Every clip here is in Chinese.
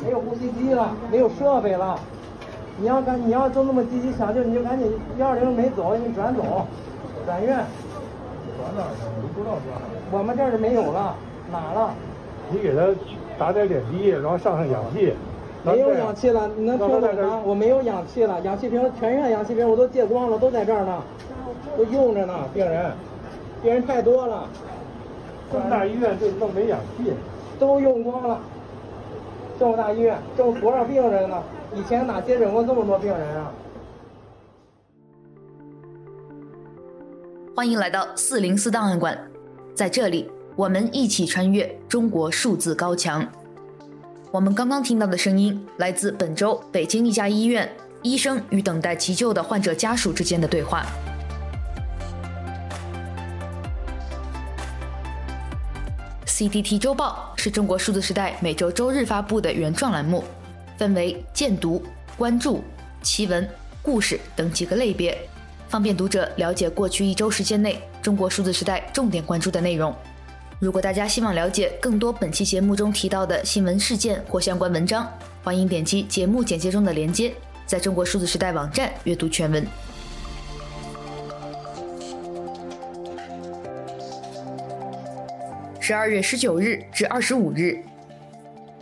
没有呼吸机了，没有设备了。你要赶，你要就那么积极抢救，你就赶紧幺二零没走，你转走，转院。转哪儿？你不知道转哪儿？我们这儿是没有了，哪了？你给他打点点滴，然后上上氧气。没有氧气了，你能听懂吗？我没有氧气了，氧气瓶全院氧气瓶我都借光了，都在这儿呢，都用着呢，病人，病人太多了。这么大医院就弄没氧气？都用光了。这么大医院，这么多少病人呢？以前哪接诊过这么多病人啊？欢迎来到四零四档案馆，在这里，我们一起穿越中国数字高墙。我们刚刚听到的声音来自本周北京一家医院医生与等待急救的患者家属之间的对话。C D T 周报是中国数字时代每周周日发布的原创栏目。分为荐读、关注、奇闻、故事等几个类别，方便读者了解过去一周时间内中国数字时代重点关注的内容。如果大家希望了解更多本期节目中提到的新闻事件或相关文章，欢迎点击节目简介中的链接，在中国数字时代网站阅读全文。十二月十九日至二十五日。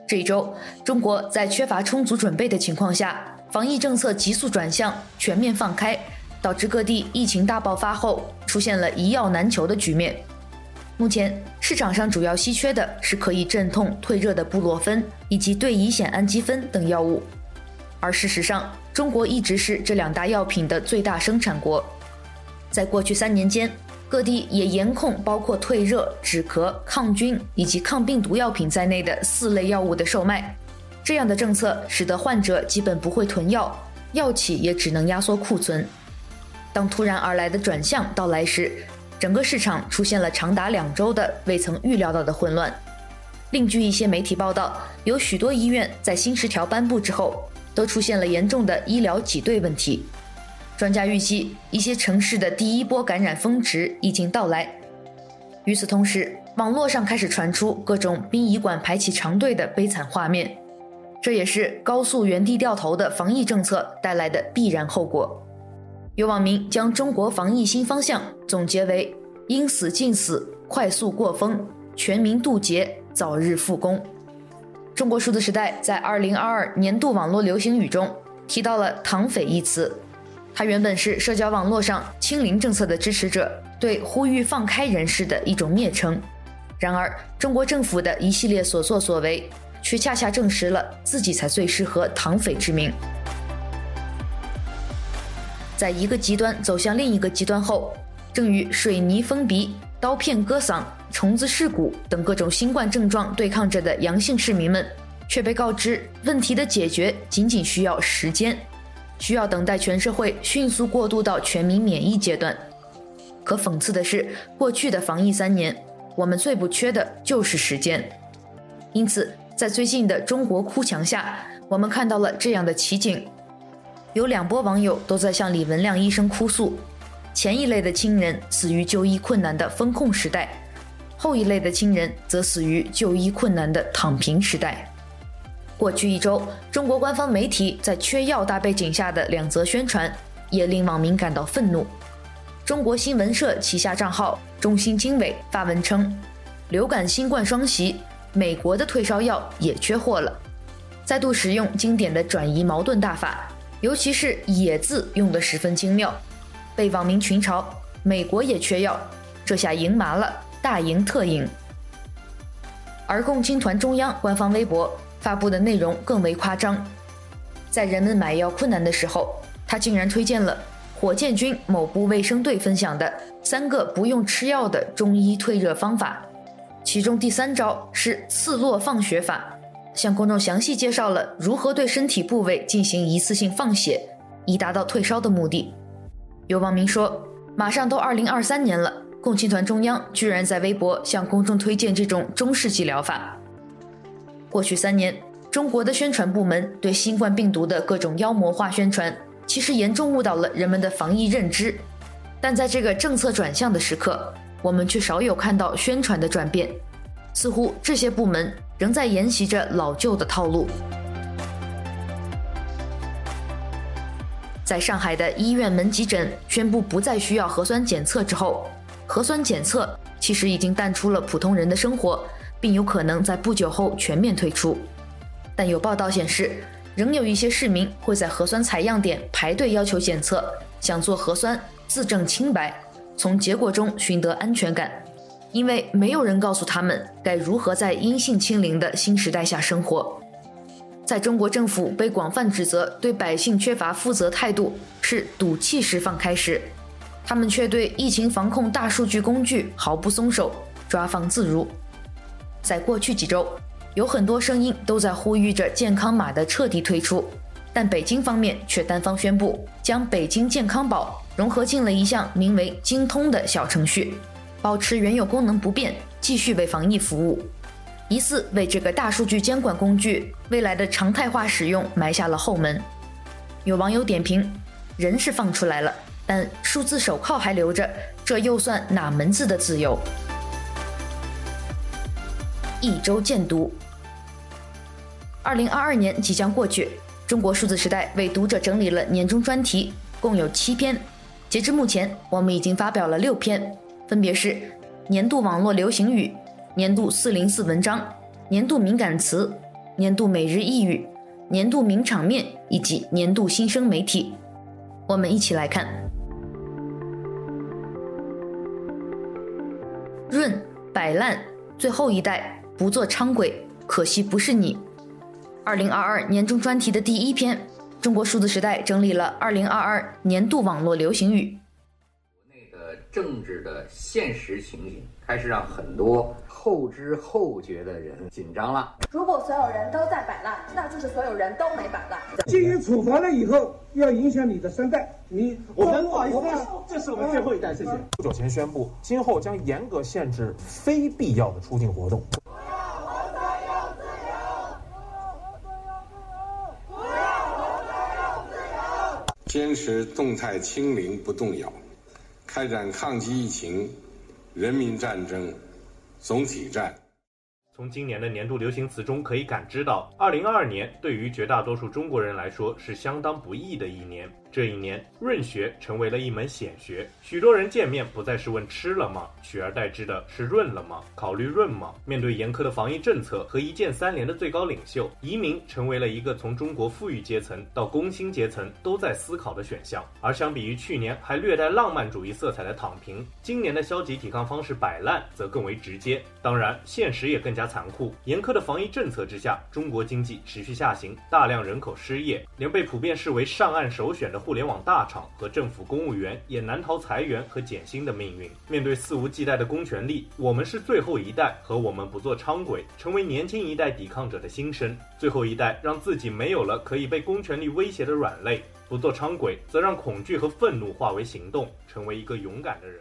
这一周，中国在缺乏充足准备的情况下，防疫政策急速转向全面放开，导致各地疫情大爆发后出现了一药难求的局面。目前市场上主要稀缺的是可以镇痛退热的布洛芬以及对乙酰氨基酚等药物，而事实上，中国一直是这两大药品的最大生产国。在过去三年间，各地也严控包括退热、止咳、抗菌以及抗病毒药品在内的四类药物的售卖。这样的政策使得患者基本不会囤药，药企也只能压缩库存。当突然而来的转向到来时，整个市场出现了长达两周的未曾预料到的混乱。另据一些媒体报道，有许多医院在新十条颁布之后，都出现了严重的医疗挤兑问题。专家预计，一些城市的第一波感染峰值已经到来。与此同时，网络上开始传出各种殡仪馆排起长队的悲惨画面，这也是高速原地掉头的防疫政策带来的必然后果。有网民将中国防疫新方向总结为“应死尽死，快速过峰，全民渡劫，早日复工”。中国数字时代在2022年度网络流行语中提到了“躺匪”一词。他原本是社交网络上清零政策的支持者对呼吁放开人士的一种蔑称，然而中国政府的一系列所作所为，却恰恰证实了自己才最适合“唐匪”之名。在一个极端走向另一个极端后，正与水泥封鼻、刀片割嗓、虫子噬骨等各种新冠症状对抗着的阳性市民们，却被告知问题的解决仅仅需要时间。需要等待全社会迅速过渡到全民免疫阶段。可讽刺的是，过去的防疫三年，我们最不缺的就是时间。因此，在最近的中国哭墙下，我们看到了这样的奇景：有两波网友都在向李文亮医生哭诉，前一类的亲人死于就医困难的封控时代，后一类的亲人则死于就医困难的躺平时代。过去一周，中国官方媒体在缺药大背景下的两则宣传，也令网民感到愤怒。中国新闻社旗下账号“中新经纬”发文称：“流感新冠双袭，美国的退烧药也缺货了。”再度使用经典的转移矛盾大法，尤其是“也”字用得十分精妙，被网民群嘲：“美国也缺药，这下赢麻了，大赢特赢。”而共青团中央官方微博。发布的内容更为夸张，在人们买药困难的时候，他竟然推荐了火箭军某部卫生队分享的三个不用吃药的中医退热方法，其中第三招是刺络放血法，向公众详细介绍了如何对身体部位进行一次性放血，以达到退烧的目的。有网民说，马上都二零二三年了，共青团中央居然在微博向公众推荐这种中世纪疗法。过去三年中国的宣传部门对新冠病毒的各种妖魔化宣传其实严重误导了人们的防疫认知。但在这个政策转向的时刻我们却少有看到宣传的转变。似乎这些部门仍在沿袭着老旧的套路。在上海的医院门急诊宣布不再需要核酸检测之后核酸检测其实已经淡出了普通人的生活并有可能在不久后全面退出。但有报道显示，仍有一些市民会在核酸采样点排队要求检测，想做核酸自证清白，从结果中寻得安全感，因为没有人告诉他们该如何在阴性清零的新时代下生活。在中国政府被广泛指责对百姓缺乏负责态度是赌气释放开始，他们却对疫情防控大数据工具毫不松手，抓放自如。在过去几周，有很多声音都在呼吁着健康码的彻底退出，但北京方面却单方宣布将北京健康宝融合进了一项名为“京通”的小程序，保持原有功能不变，继续为防疫服务。疑似为这个大数据监管工具未来的常态化使用埋下了后门。有网友点评：“人是放出来了，但数字手铐还留着，这又算哪门子的自由？”一周见读。二零二二年即将过去，中国数字时代为读者整理了年终专题，共有七篇。截至目前，我们已经发表了六篇，分别是年度网络流行语。年度四零四文章、年度敏感词、年度每日一语、年度名场面以及年度新生媒体，我们一起来看。润摆烂，最后一代不做伥鬼，可惜不是你。二零二二年终专题的第一篇，中国数字时代整理了二零二二年度网络流行语。国内的政治的现实情景开始让很多。后知后觉的人紧张了。如果所有人都在摆烂，那就是所有人都没摆烂。进行处罚了以后，要影响你的三代。你我们不好意思，这是我们最后一代，谢谢。不久前宣布，今后将严格限制非必要的出境活动。不要活得又自由，不要活得又自由。坚持动态清零不动摇，开展抗击疫情人民战争。总体战。从今年的年度流行词中可以感知到，二零二二年对于绝大多数中国人来说是相当不易的一年。这一年，润学成为了一门显学，许多人见面不再是问吃了吗，取而代之的是润了吗？考虑润吗？面对严苛的防疫政策和一键三连的最高领袖，移民成为了一个从中国富裕阶层到工薪阶层都在思考的选项。而相比于去年还略带浪漫主义色彩的躺平，今年的消极抵抗方式摆烂则更为直接。当然，现实也更加残酷。严苛的防疫政策之下，中国经济持续下行，大量人口失业，连被普遍视为上岸首选的。互联网大厂和政府公务员也难逃裁员和减薪的命运。面对肆无忌惮的公权力，我们是最后一代和我们不做伥鬼，成为年轻一代抵抗者的心声。最后一代让自己没有了可以被公权力威胁的软肋，不做伥鬼，则让恐惧和愤怒化为行动，成为一个勇敢的人。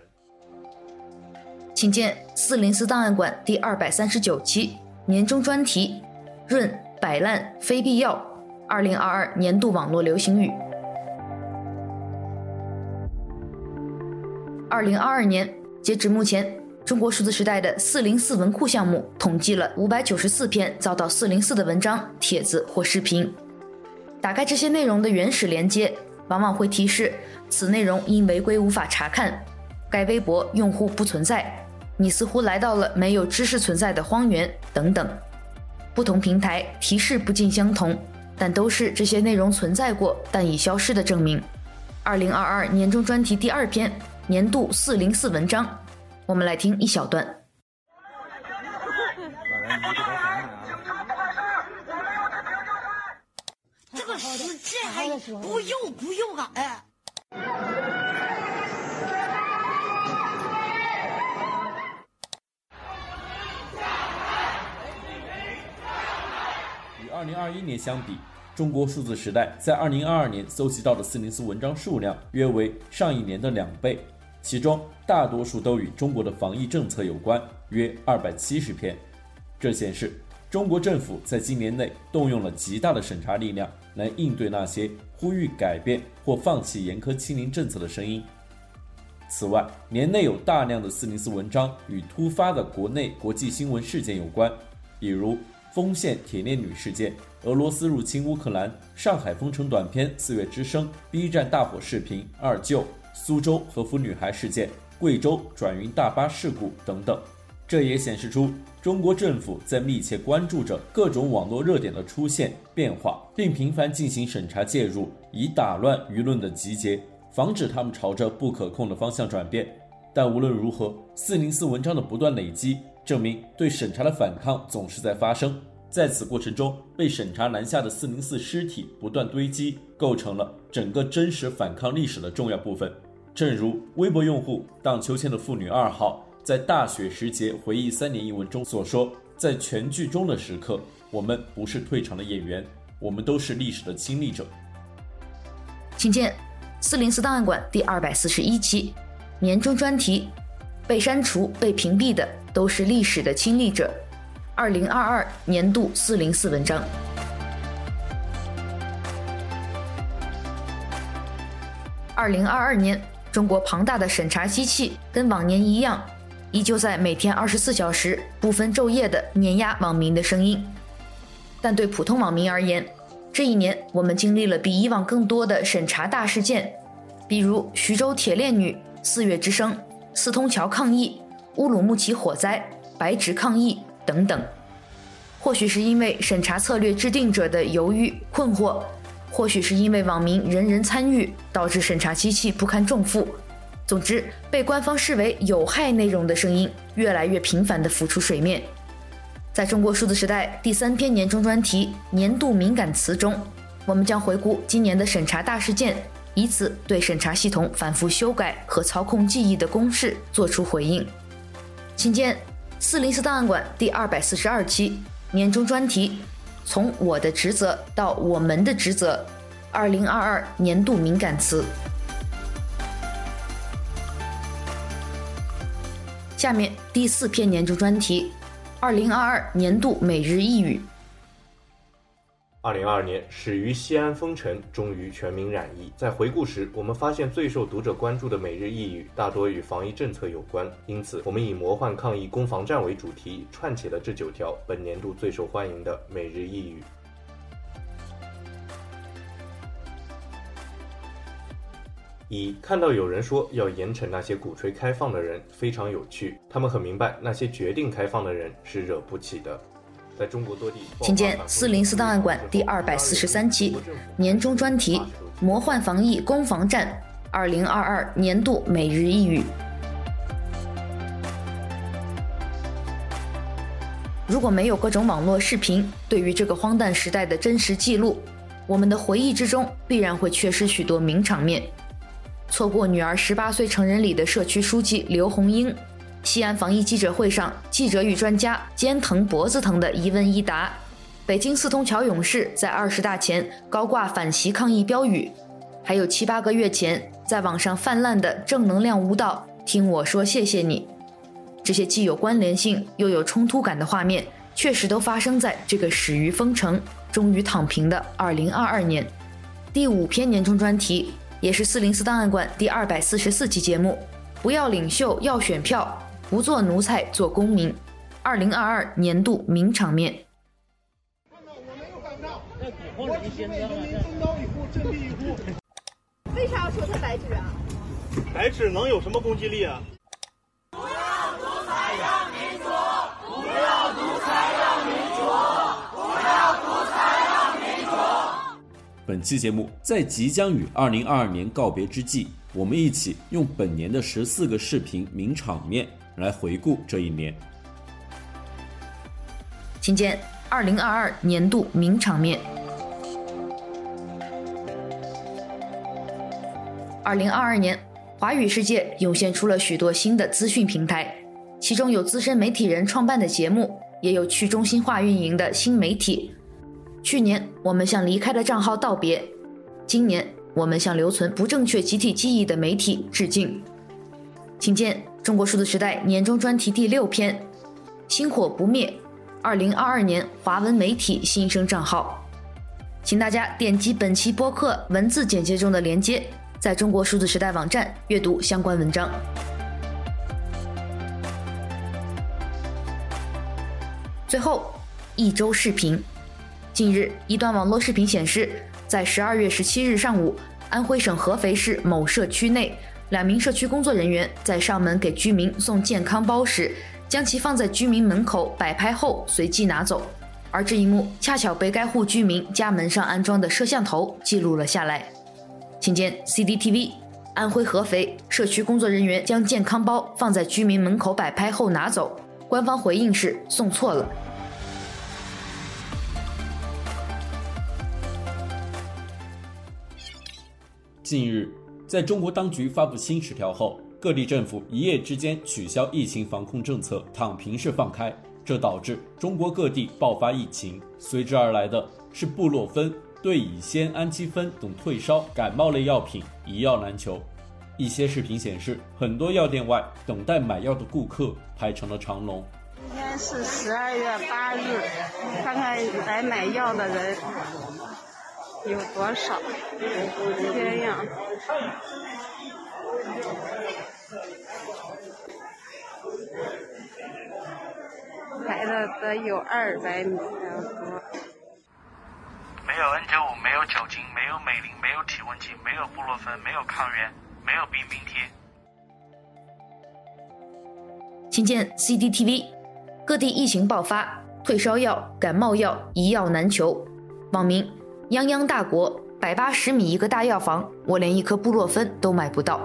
请见四零四档案馆第二百三十九期年终专题：润摆烂非必要。二零二二年度网络流行语。二零二二年，截止目前，中国数字时代的四零四文库项目统计了五百九十四篇遭到四零四的文章、帖子或视频。打开这些内容的原始连接，往往会提示此内容因违规无法查看，该微博用户不存在，你似乎来到了没有知识存在的荒原等等。不同平台提示不尽相同，但都是这些内容存在过但已消失的证明。二零二二年终专题第二篇。年度四零四文章，我们来听一小段。这个世界还不用不用啊！哎。与二零二一年相比，中国数字时代在二零二二年搜集到的四零四文章数量约为上一年的两倍。其中大多数都与中国的防疫政策有关，约二百七十篇。这显示中国政府在今年内动用了极大的审查力量来应对那些呼吁改变或放弃严苛清零政策的声音。此外，年内有大量的四零四文章与突发的国内国际新闻事件有关，比如丰县铁链女事件、俄罗斯入侵乌克兰、上海封城短片《四月之声》、B 站大火视频二舅、苏州和服女孩事件、贵州转运大巴事故等等。这也显示出中国政府在密切关注着各种网络热点的出现变化，并频繁进行审查介入，以打乱舆论的集结，防止他们朝着不可控的方向转变。但无论如何，四零四文章的不断累积，证明对审查的反抗总是在发生。在此过程中，被审查拦下的四零四尸体不断堆积，构成了整个真实反抗历史的重要部分。正如微博用户荡秋千的妇女二号。在大雪时节回忆三年一文中所说，在全剧终的时刻，我们不是退场的演员，我们都是历史的亲历者。请见四零四档案馆第二百四十一期年终专题：被删除、被屏蔽的都是历史的亲历者。二零二二年度四零四文章。二零二二年，中国庞大的审查机器跟往年一样。依旧在每天二十四小时不分昼夜的碾压网民的声音，但对普通网民而言，这一年我们经历了比以往更多的审查大事件，比如徐州铁链女、四月之声、四通桥抗议、乌鲁木齐火灾、白纸抗议等等。或许是因为审查策略制定者的犹豫困惑，或许是因为网民人人参与，导致审查机器不堪重负。总之，被官方视为有害内容的声音越来越频繁地浮出水面。在中国数字时代第三篇年终专题“年度敏感词”中，我们将回顾今年的审查大事件，以此对审查系统反复修改和操控记忆的公式做出回应。请见四零四档案馆第二百四十二期年终专题：“从我的职责到我们的职责”，二零二二年度敏感词。下面第四篇年终专题：二零二二年度每日一语。二零二二年始于西安封城，终于全民染疫。在回顾时，我们发现最受读者关注的每日一语大多与防疫政策有关，因此我们以“魔幻抗疫攻防战”为主题，串起了这九条本年度最受欢迎的每日一语。一看到有人说要严惩那些鼓吹开放的人，非常有趣。他们很明白那些决定开放的人是惹不起的。在中国多地，请见四零四档案馆第二百四十三期年终专题：魔幻防疫攻防战，二零二二年度每日一语。如果没有各种网络视频对于这个荒诞时代的真实记录，我们的回忆之中必然会缺失许多名场面。错过女儿十八岁成人礼的社区书记刘红英，西安防疫记者会上记者与专家肩疼脖子疼的一问一答，北京四通桥勇士在二十大前高挂反习抗议标语，还有七八个月前在网上泛滥的正能量舞蹈“听我说谢谢你”，这些既有关联性又有冲突感的画面，确实都发生在这个始于封城、终于躺平的二零二二年。第五篇年终专题。也是四零四档案馆第二百四十四期节目，不要领袖要选票，不做奴才做公民。二零二二年度名场面。为啥要说他白纸啊？白纸能有什么攻击力啊？本期节目在即将与二零二二年告别之际，我们一起用本年的十四个视频名场面来回顾这一年。请见二零二二年度名场面。二零二二年，华语世界涌现出了许多新的资讯平台，其中有资深媒体人创办的节目，也有去中心化运营的新媒体。去年我们向离开的账号道别，今年我们向留存不正确集体记忆的媒体致敬。请见《中国数字时代》年终专题第六篇：星火不灭。二零二二年华文媒体新生账号，请大家点击本期播客文字简介中的链接，在中国数字时代网站阅读相关文章。最后。一周视频。近日，一段网络视频显示，在十二月十七日上午，安徽省合肥市某社区内，两名社区工作人员在上门给居民送健康包时，将其放在居民门口摆拍后随即拿走，而这一幕恰巧被该户居民家门上安装的摄像头记录了下来。请见 CCTV，安徽合肥社区工作人员将健康包放在居民门口摆拍后拿走，官方回应是送错了。近日，在中国当局发布新十条后，各地政府一夜之间取消疫情防控政策，躺平式放开，这导致中国各地爆发疫情。随之而来的是布洛芬、对乙酰氨基酚等退烧、感冒类药品一药难求。一些视频显示，很多药店外等待买药的顾客排成了长龙。今天是十二月八日，看看来买药的人。有多少？天呀！排的得有二百米那么多。没有 N 九五，没有酒精，没有美林，没有体温计，没有布洛芬，没有抗原，没有冰冰贴。请见 CCTV，各地疫情爆发，退烧药、感冒药一药难求，网民。泱泱大国，百八十米一个大药房，我连一颗布洛芬都买不到。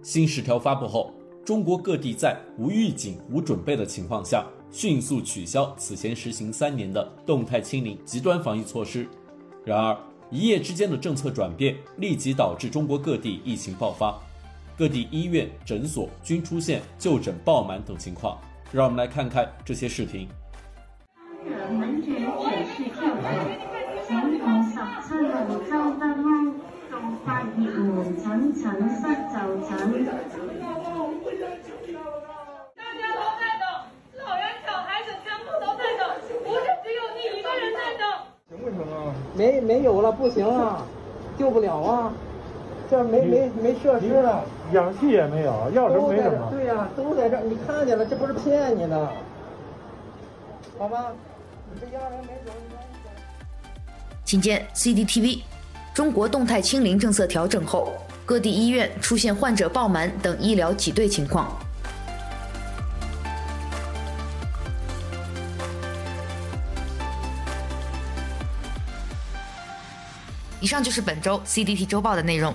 新十条发布后，中国各地在无预警、无准备的情况下，迅速取消此前实行三年的动态清零极端防疫措施。然而，一夜之间的政策转变，立即导致中国各地疫情爆发。各地医院、诊所均出现就诊爆满等情况，让我们来看看这些视频。大家都在等，老人、小孩子全部都在等，不是只有你一个人在等。行不行啊？没没有了，不行啊，救不了啊。这没没没设施了，氧气也没有，药都没什么。对呀、啊，都在这儿，你看见了，这不是骗你的，好吗？你这药人没走，请见 CCTV，中国动态清零政策调整后，各地医院出现患者爆满等医疗挤兑情况。以上就是本周 CDT 周报的内容。